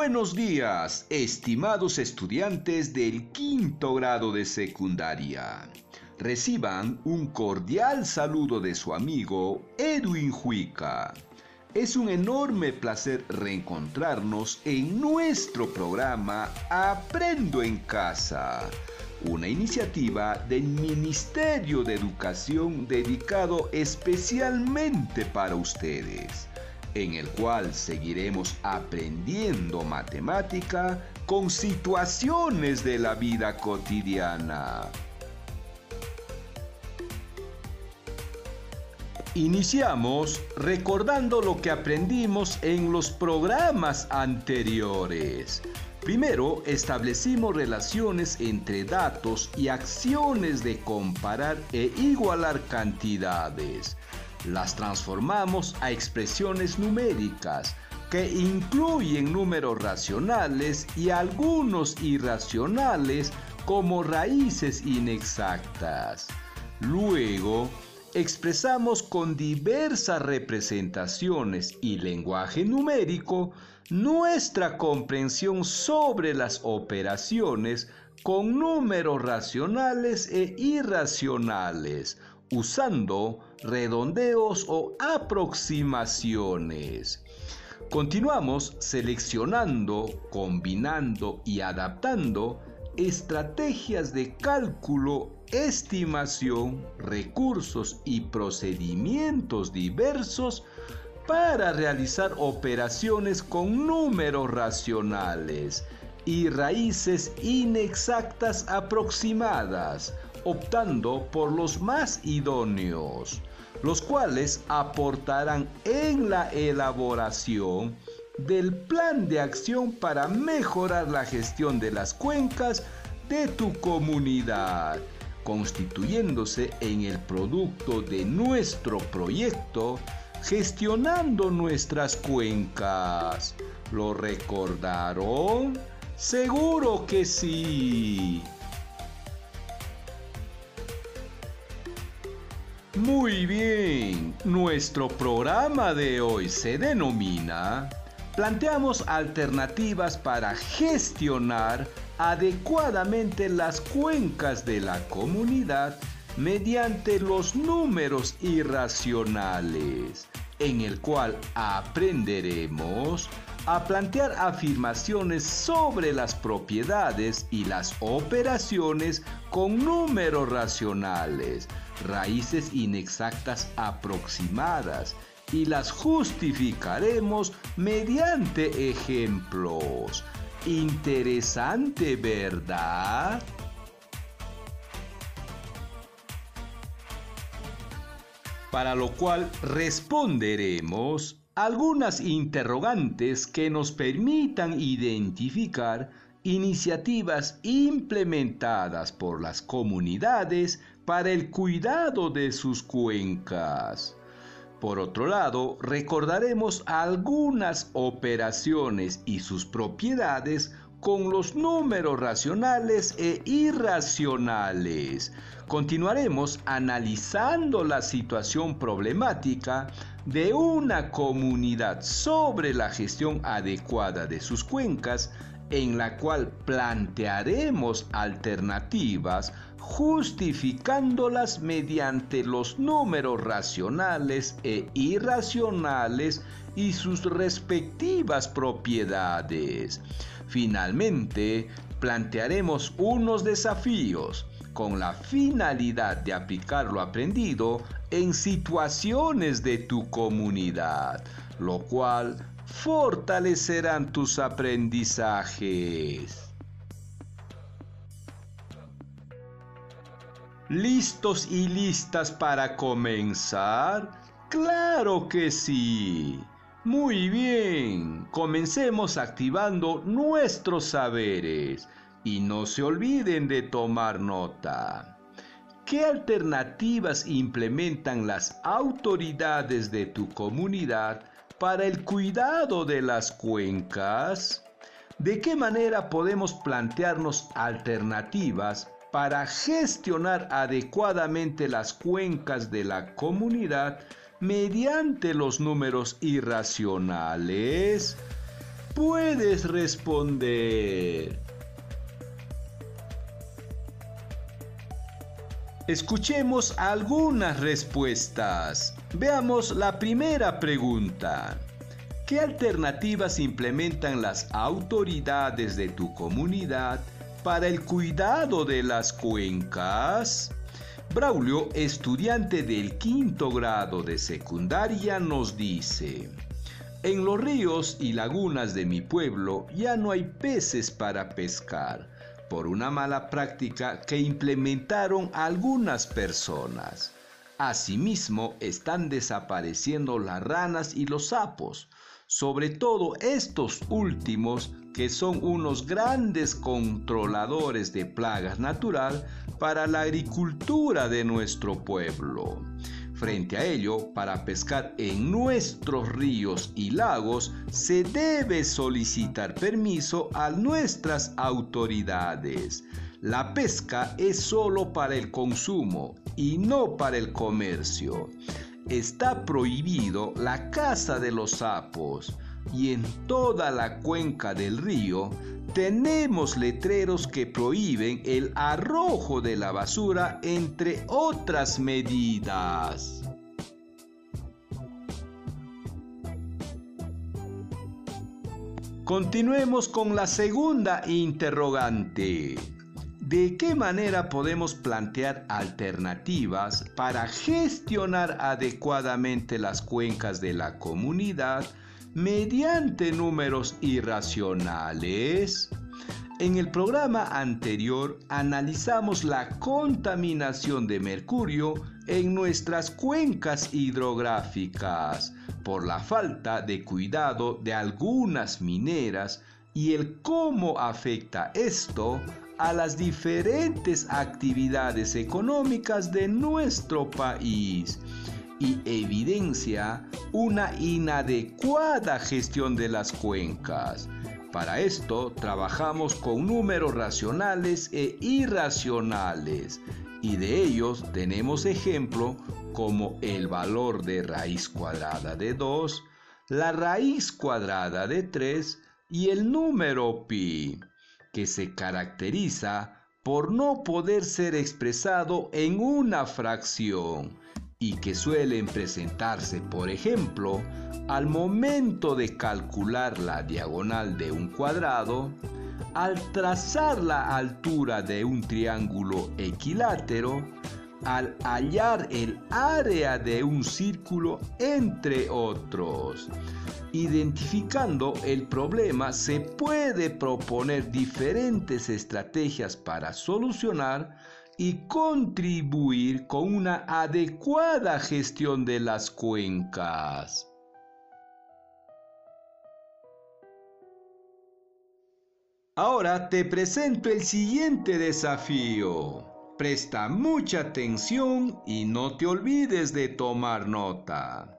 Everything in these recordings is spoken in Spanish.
Buenos días, estimados estudiantes del quinto grado de secundaria. Reciban un cordial saludo de su amigo Edwin Juica. Es un enorme placer reencontrarnos en nuestro programa Aprendo en Casa, una iniciativa del Ministerio de Educación dedicado especialmente para ustedes, en el cual seguiremos aprendiendo matemática con situaciones de la vida cotidiana. Iniciamos recordando lo que aprendimos en los programas anteriores. Primero, establecimos relaciones entre datos y acciones de comparar e igualar cantidades. Las transformamos a expresiones numéricas que incluyen números racionales y algunos irracionales como raíces inexactas. Luego, expresamos con diversas representaciones y lenguaje numérico nuestra comprensión sobre las operaciones con números racionales e irracionales, usando redondeos o aproximaciones. Continuamos seleccionando, combinando y adaptando estrategias de cálculo, estimación, recursos y procedimientos diversos para realizar operaciones con números racionales y raíces inexactas aproximadas, optando por los más idóneos, los cuales aportarán en la elaboración del plan de acción para mejorar la gestión de las cuencas de tu comunidad, constituyéndose en el producto de nuestro proyecto gestionando nuestras cuencas. ¿Lo recordaron? Seguro que sí. Muy bien, nuestro programa de hoy se denomina planteamos alternativas para gestionar adecuadamente las cuencas de la comunidad mediante los números irracionales, en el cual aprenderemos a plantear afirmaciones sobre las propiedades y las operaciones con números racionales, raíces inexactas aproximadas, y las justificaremos mediante ejemplos. Interesante, ¿verdad? Para lo cual responderemos algunas interrogantes que nos permitan identificar iniciativas implementadas por las comunidades para el cuidado de sus cuencas. Por otro lado, recordaremos algunas operaciones y sus propiedades con los números racionales e irracionales. Continuaremos analizando la situación problemática de una comunidad sobre la gestión adecuada de sus cuencas en la cual plantearemos alternativas justificándolas mediante los números racionales e irracionales y sus respectivas propiedades. Finalmente, plantearemos unos desafíos con la finalidad de aplicar lo aprendido en situaciones de tu comunidad, lo cual fortalecerán tus aprendizajes. ¿Listos y listas para comenzar? Claro que sí. Muy bien, comencemos activando nuestros saberes. Y no se olviden de tomar nota. ¿Qué alternativas implementan las autoridades de tu comunidad para el cuidado de las cuencas? ¿De qué manera podemos plantearnos alternativas para gestionar adecuadamente las cuencas de la comunidad mediante los números irracionales? Puedes responder. Escuchemos algunas respuestas. Veamos la primera pregunta. ¿Qué alternativas implementan las autoridades de tu comunidad para el cuidado de las cuencas? Braulio, estudiante del quinto grado de secundaria, nos dice, en los ríos y lagunas de mi pueblo ya no hay peces para pescar por una mala práctica que implementaron algunas personas. Asimismo, están desapareciendo las ranas y los sapos, sobre todo estos últimos que son unos grandes controladores de plagas natural para la agricultura de nuestro pueblo. Frente a ello, para pescar en nuestros ríos y lagos se debe solicitar permiso a nuestras autoridades. La pesca es solo para el consumo y no para el comercio. Está prohibido la caza de los sapos y en toda la cuenca del río tenemos letreros que prohíben el arrojo de la basura entre otras medidas. Continuemos con la segunda interrogante. ¿De qué manera podemos plantear alternativas para gestionar adecuadamente las cuencas de la comunidad mediante números irracionales? En el programa anterior analizamos la contaminación de mercurio en nuestras cuencas hidrográficas por la falta de cuidado de algunas mineras y el cómo afecta esto a las diferentes actividades económicas de nuestro país y evidencia una inadecuada gestión de las cuencas. Para esto trabajamos con números racionales e irracionales y de ellos tenemos ejemplo como el valor de raíz cuadrada de 2, la raíz cuadrada de 3 y el número pi, que se caracteriza por no poder ser expresado en una fracción y que suelen presentarse, por ejemplo, al momento de calcular la diagonal de un cuadrado, al trazar la altura de un triángulo equilátero, al hallar el área de un círculo, entre otros. Identificando el problema se puede proponer diferentes estrategias para solucionar y contribuir con una adecuada gestión de las cuencas. Ahora te presento el siguiente desafío. Presta mucha atención y no te olvides de tomar nota.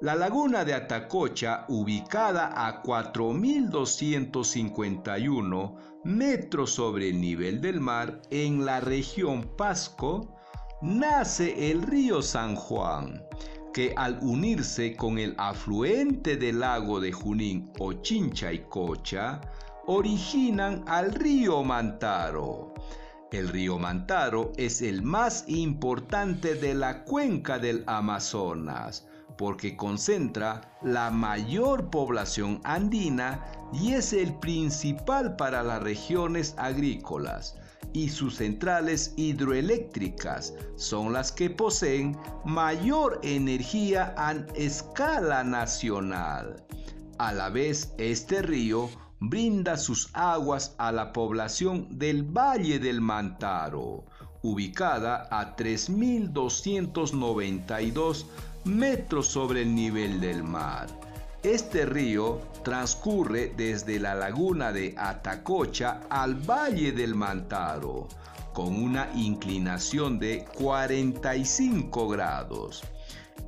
La laguna de Atacocha, ubicada a 4.251 metros sobre el nivel del mar en la región Pasco, nace el río San Juan, que al unirse con el afluente del lago de Junín o Chincha y Cocha, originan al río Mantaro. El río Mantaro es el más importante de la cuenca del Amazonas porque concentra la mayor población andina y es el principal para las regiones agrícolas y sus centrales hidroeléctricas son las que poseen mayor energía a escala nacional. A la vez, este río brinda sus aguas a la población del Valle del Mantaro, ubicada a 3.292 metros sobre el nivel del mar. Este río transcurre desde la laguna de Atacocha al Valle del Mantaro, con una inclinación de 45 grados.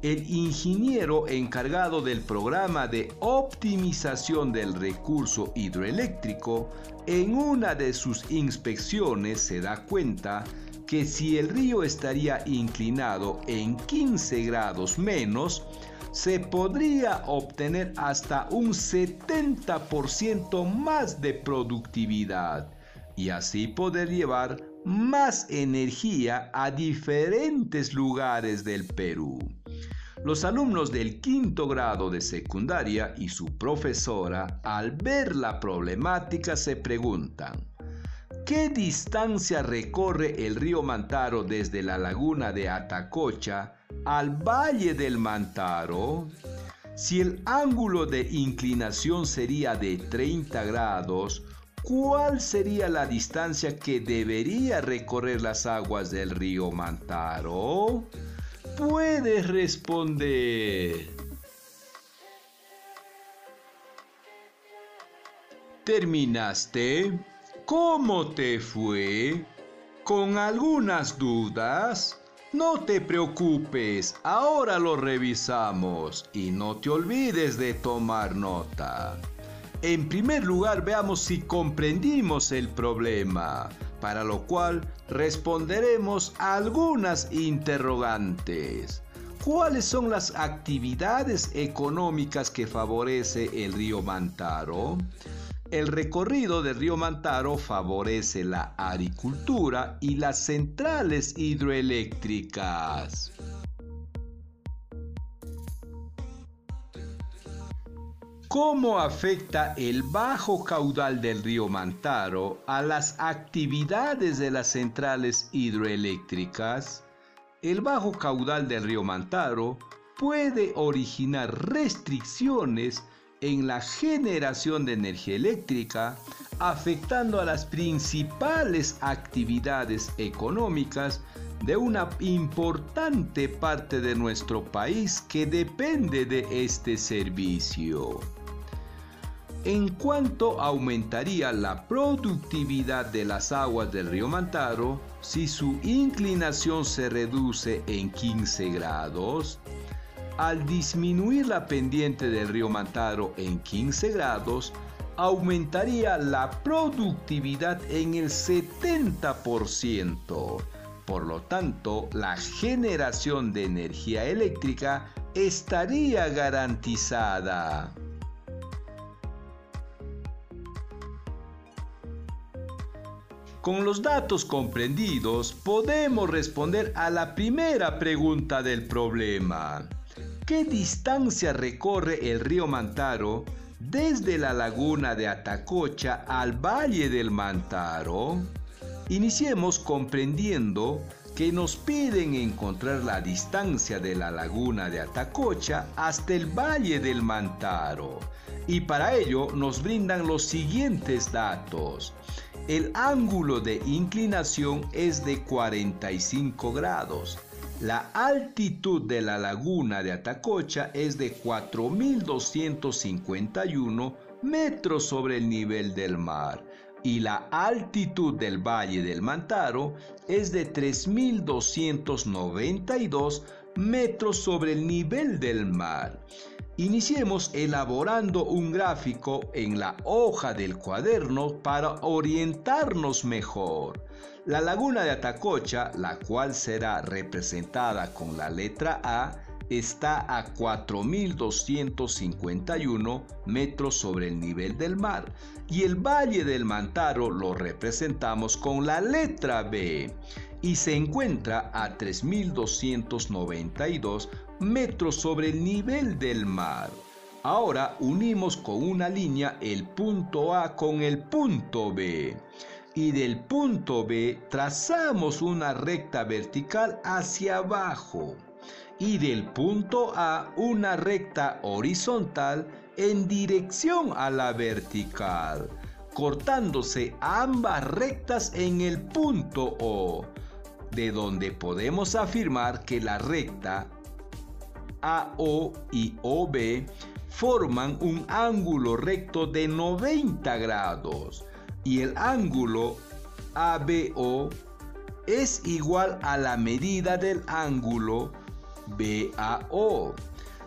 El ingeniero encargado del programa de optimización del recurso hidroeléctrico en una de sus inspecciones se da cuenta que si el río estaría inclinado en 15 grados menos, se podría obtener hasta un 70% más de productividad y así poder llevar más energía a diferentes lugares del Perú. Los alumnos del quinto grado de secundaria y su profesora, al ver la problemática, se preguntan, ¿qué distancia recorre el río Mantaro desde la laguna de Atacocha al valle del Mantaro? Si el ángulo de inclinación sería de 30 grados, ¿cuál sería la distancia que debería recorrer las aguas del río Mantaro? puedes responder. ¿Terminaste? ¿Cómo te fue? ¿Con algunas dudas? No te preocupes, ahora lo revisamos y no te olvides de tomar nota. En primer lugar, veamos si comprendimos el problema para lo cual responderemos a algunas interrogantes. ¿Cuáles son las actividades económicas que favorece el río Mantaro? El recorrido del río Mantaro favorece la agricultura y las centrales hidroeléctricas. ¿Cómo afecta el bajo caudal del río Mantaro a las actividades de las centrales hidroeléctricas? El bajo caudal del río Mantaro puede originar restricciones en la generación de energía eléctrica, afectando a las principales actividades económicas de una importante parte de nuestro país que depende de este servicio en cuanto aumentaría la productividad de las aguas del río Mantaro si su inclinación se reduce en 15 grados. Al disminuir la pendiente del río Mantaro en 15 grados, aumentaría la productividad en el 70%. Por lo tanto, la generación de energía eléctrica estaría garantizada. Con los datos comprendidos podemos responder a la primera pregunta del problema. ¿Qué distancia recorre el río Mantaro desde la laguna de Atacocha al valle del Mantaro? Iniciemos comprendiendo que nos piden encontrar la distancia de la laguna de Atacocha hasta el valle del Mantaro y para ello nos brindan los siguientes datos. El ángulo de inclinación es de 45 grados. La altitud de la laguna de Atacocha es de 4.251 metros sobre el nivel del mar y la altitud del Valle del Mantaro es de 3.292 metros sobre el nivel del mar. Iniciemos elaborando un gráfico en la hoja del cuaderno para orientarnos mejor. La laguna de Atacocha, la cual será representada con la letra A, está a 4.251 metros sobre el nivel del mar y el Valle del Mantaro lo representamos con la letra B y se encuentra a 3.292 metros sobre el nivel del mar. Ahora unimos con una línea el punto A con el punto B. Y del punto B trazamos una recta vertical hacia abajo. Y del punto A una recta horizontal en dirección a la vertical, cortándose ambas rectas en el punto O, de donde podemos afirmar que la recta AO y OB forman un ángulo recto de 90 grados y el ángulo ABO es igual a la medida del ángulo BAO,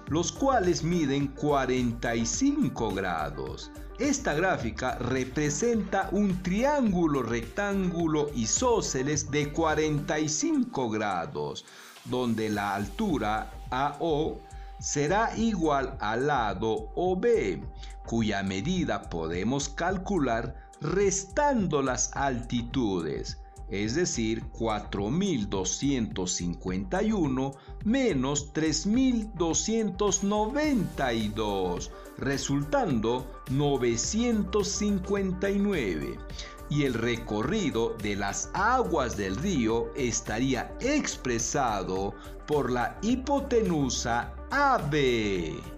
los cuales miden 45 grados. Esta gráfica representa un triángulo rectángulo isósceles de 45 grados, donde la altura AO será igual al lado OB, cuya medida podemos calcular restando las altitudes es decir, 4.251 menos 3.292, resultando 959. Y el recorrido de las aguas del río estaría expresado por la hipotenusa AB.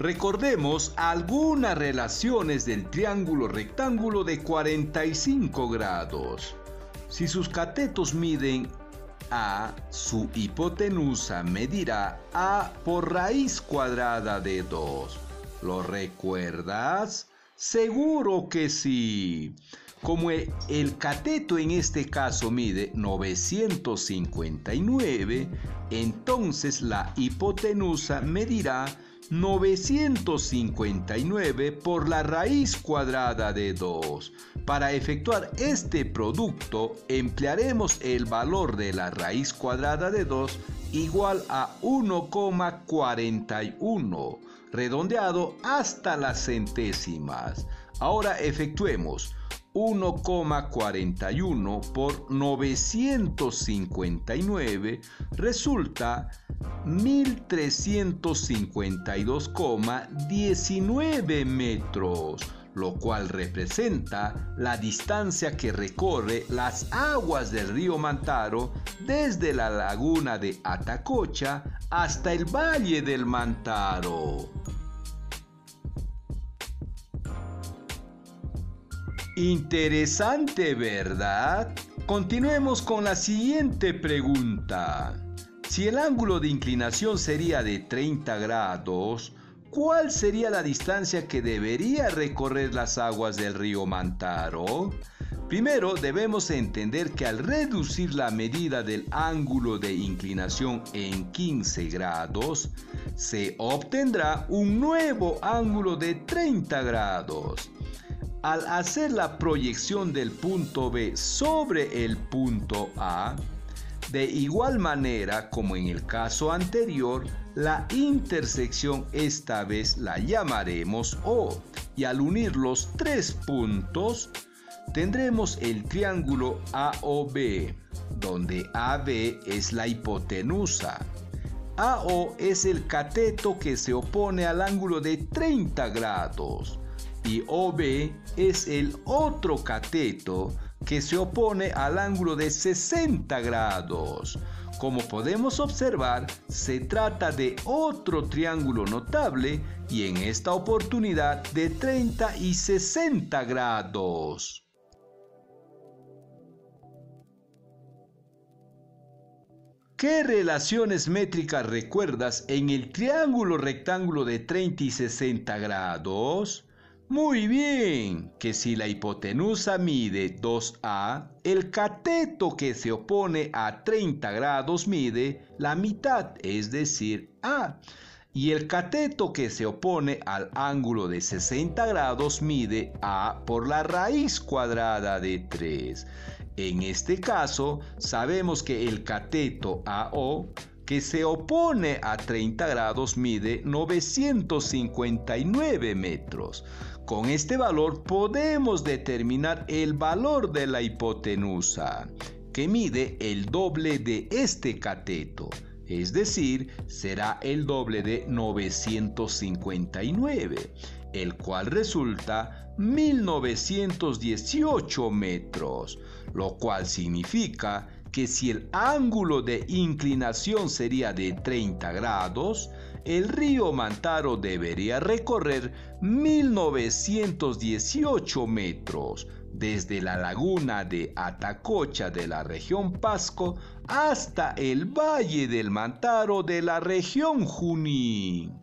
Recordemos algunas relaciones del triángulo rectángulo de 45 grados. Si sus catetos miden A, su hipotenusa medirá A por raíz cuadrada de 2. ¿Lo recuerdas? Seguro que sí. Como el cateto en este caso mide 959, entonces la hipotenusa medirá 959 por la raíz cuadrada de 2. Para efectuar este producto emplearemos el valor de la raíz cuadrada de 2 igual a 1,41, redondeado hasta las centésimas. Ahora efectuemos 1,41 por 959 resulta 1352,19 metros, lo cual representa la distancia que recorre las aguas del río Mantaro desde la laguna de Atacocha hasta el valle del Mantaro. Interesante, ¿verdad? Continuemos con la siguiente pregunta. Si el ángulo de inclinación sería de 30 grados, ¿cuál sería la distancia que debería recorrer las aguas del río Mantaro? Primero debemos entender que al reducir la medida del ángulo de inclinación en 15 grados, se obtendrá un nuevo ángulo de 30 grados. Al hacer la proyección del punto B sobre el punto A, de igual manera como en el caso anterior, la intersección esta vez la llamaremos O y al unir los tres puntos tendremos el triángulo AOB, donde AB es la hipotenusa. AO es el cateto que se opone al ángulo de 30 grados y OB es el otro cateto que se opone al ángulo de 60 grados. Como podemos observar, se trata de otro triángulo notable y en esta oportunidad de 30 y 60 grados. ¿Qué relaciones métricas recuerdas en el triángulo rectángulo de 30 y 60 grados? Muy bien, que si la hipotenusa mide 2A, el cateto que se opone a 30 grados mide la mitad, es decir, A. Y el cateto que se opone al ángulo de 60 grados mide A por la raíz cuadrada de 3. En este caso, sabemos que el cateto AO que se opone a 30 grados mide 959 metros. Con este valor podemos determinar el valor de la hipotenusa, que mide el doble de este cateto, es decir, será el doble de 959, el cual resulta 1918 metros, lo cual significa que si el ángulo de inclinación sería de 30 grados, el río Mantaro debería recorrer 1918 metros, desde la laguna de Atacocha de la región Pasco hasta el valle del Mantaro de la región Junín.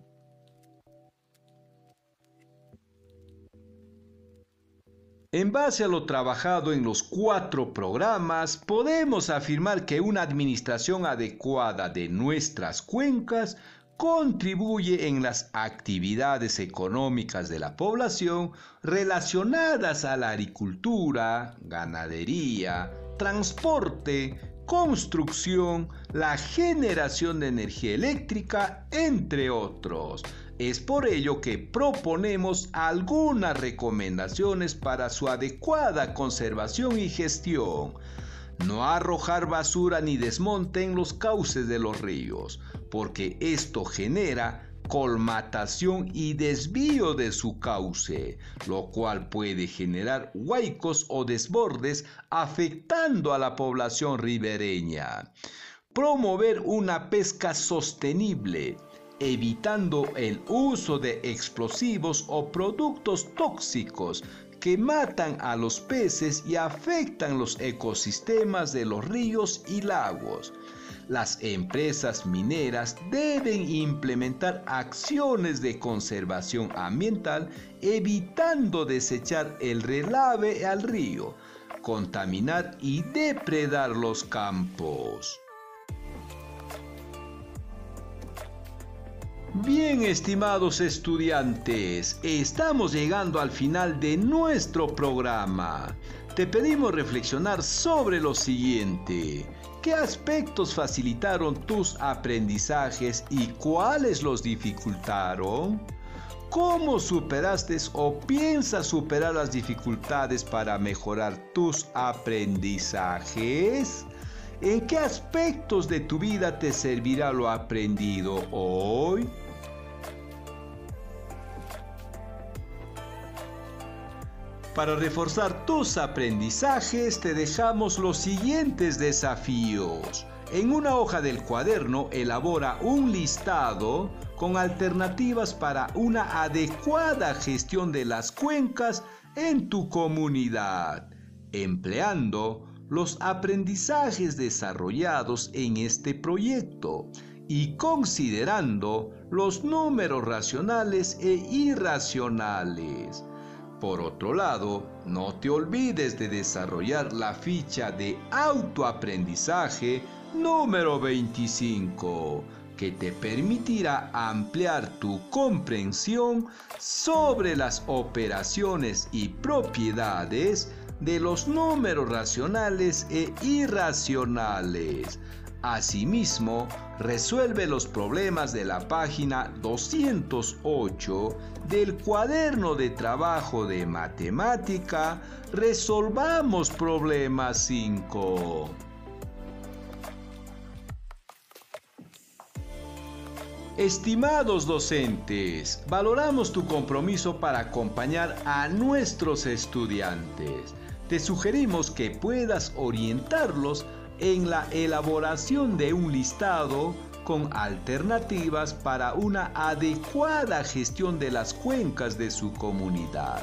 En base a lo trabajado en los cuatro programas, podemos afirmar que una administración adecuada de nuestras cuencas contribuye en las actividades económicas de la población relacionadas a la agricultura, ganadería, transporte, construcción, la generación de energía eléctrica, entre otros. Es por ello que proponemos algunas recomendaciones para su adecuada conservación y gestión. No arrojar basura ni desmonte en los cauces de los ríos, porque esto genera colmatación y desvío de su cauce, lo cual puede generar huaicos o desbordes afectando a la población ribereña. Promover una pesca sostenible, evitando el uso de explosivos o productos tóxicos que matan a los peces y afectan los ecosistemas de los ríos y lagos. Las empresas mineras deben implementar acciones de conservación ambiental evitando desechar el relave al río, contaminar y depredar los campos. Bien, estimados estudiantes, estamos llegando al final de nuestro programa. Te pedimos reflexionar sobre lo siguiente. ¿Qué aspectos facilitaron tus aprendizajes y cuáles los dificultaron? ¿Cómo superaste o piensas superar las dificultades para mejorar tus aprendizajes? ¿En qué aspectos de tu vida te servirá lo aprendido hoy? Para reforzar tus aprendizajes te dejamos los siguientes desafíos. En una hoja del cuaderno elabora un listado con alternativas para una adecuada gestión de las cuencas en tu comunidad, empleando los aprendizajes desarrollados en este proyecto y considerando los números racionales e irracionales. Por otro lado, no te olvides de desarrollar la ficha de autoaprendizaje número 25, que te permitirá ampliar tu comprensión sobre las operaciones y propiedades de los números racionales e irracionales Asimismo, resuelve los problemas de la página 208 del cuaderno de trabajo de matemática Resolvamos problemas 5. Estimados docentes, valoramos tu compromiso para acompañar a nuestros estudiantes. Te sugerimos que puedas orientarlos en la elaboración de un listado con alternativas para una adecuada gestión de las cuencas de su comunidad,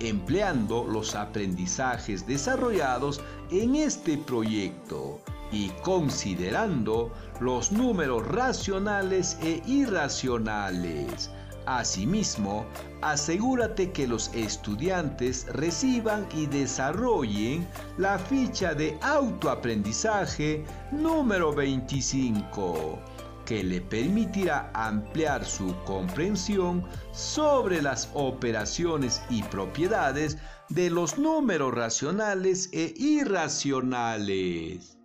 empleando los aprendizajes desarrollados en este proyecto y considerando los números racionales e irracionales Asimismo, asegúrate que los estudiantes reciban y desarrollen la ficha de autoaprendizaje número 25, que le permitirá ampliar su comprensión sobre las operaciones y propiedades de los números racionales e irracionales.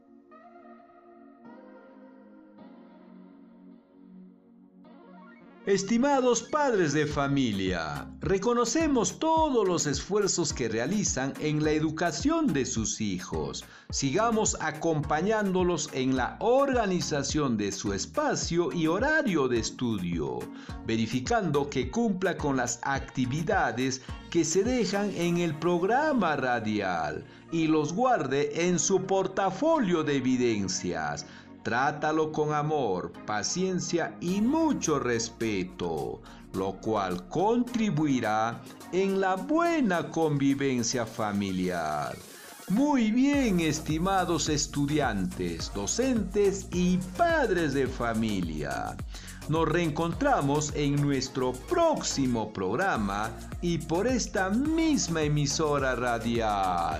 Estimados padres de familia, reconocemos todos los esfuerzos que realizan en la educación de sus hijos. Sigamos acompañándolos en la organización de su espacio y horario de estudio, verificando que cumpla con las actividades que se dejan en el programa radial y los guarde en su portafolio de evidencias Trátalo con amor, paciencia y mucho respeto, lo cual contribuirá en la buena convivencia familiar. Muy bien, estimados estudiantes, docentes y padres de familia. Nos reencontramos en nuestro próximo programa y por esta misma emisora radial.